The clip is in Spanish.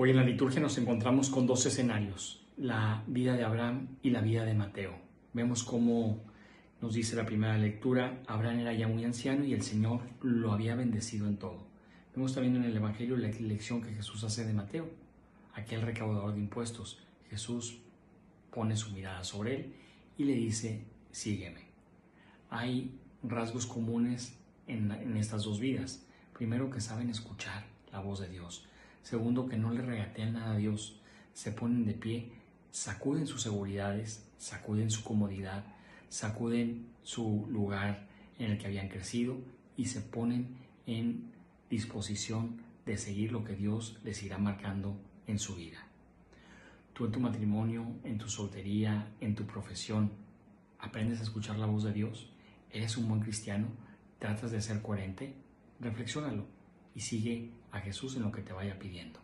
Hoy en la liturgia nos encontramos con dos escenarios, la vida de Abraham y la vida de Mateo. Vemos cómo nos dice la primera lectura, Abraham era ya muy anciano y el Señor lo había bendecido en todo. Vemos también en el Evangelio la lección que Jesús hace de Mateo, aquel recaudador de impuestos. Jesús pone su mirada sobre él y le dice, sígueme. Hay rasgos comunes en estas dos vidas. Primero, que saben escuchar la voz de Dios. Segundo, que no le regatean nada a Dios. Se ponen de pie, sacuden sus seguridades, sacuden su comodidad, sacuden su lugar en el que habían crecido y se ponen en disposición de seguir lo que Dios les irá marcando en su vida. Tú en tu matrimonio, en tu soltería, en tu profesión, aprendes a escuchar la voz de Dios, eres un buen cristiano, tratas de ser coherente, reflexiónalo y sigue a Jesús en lo que te vaya pidiendo.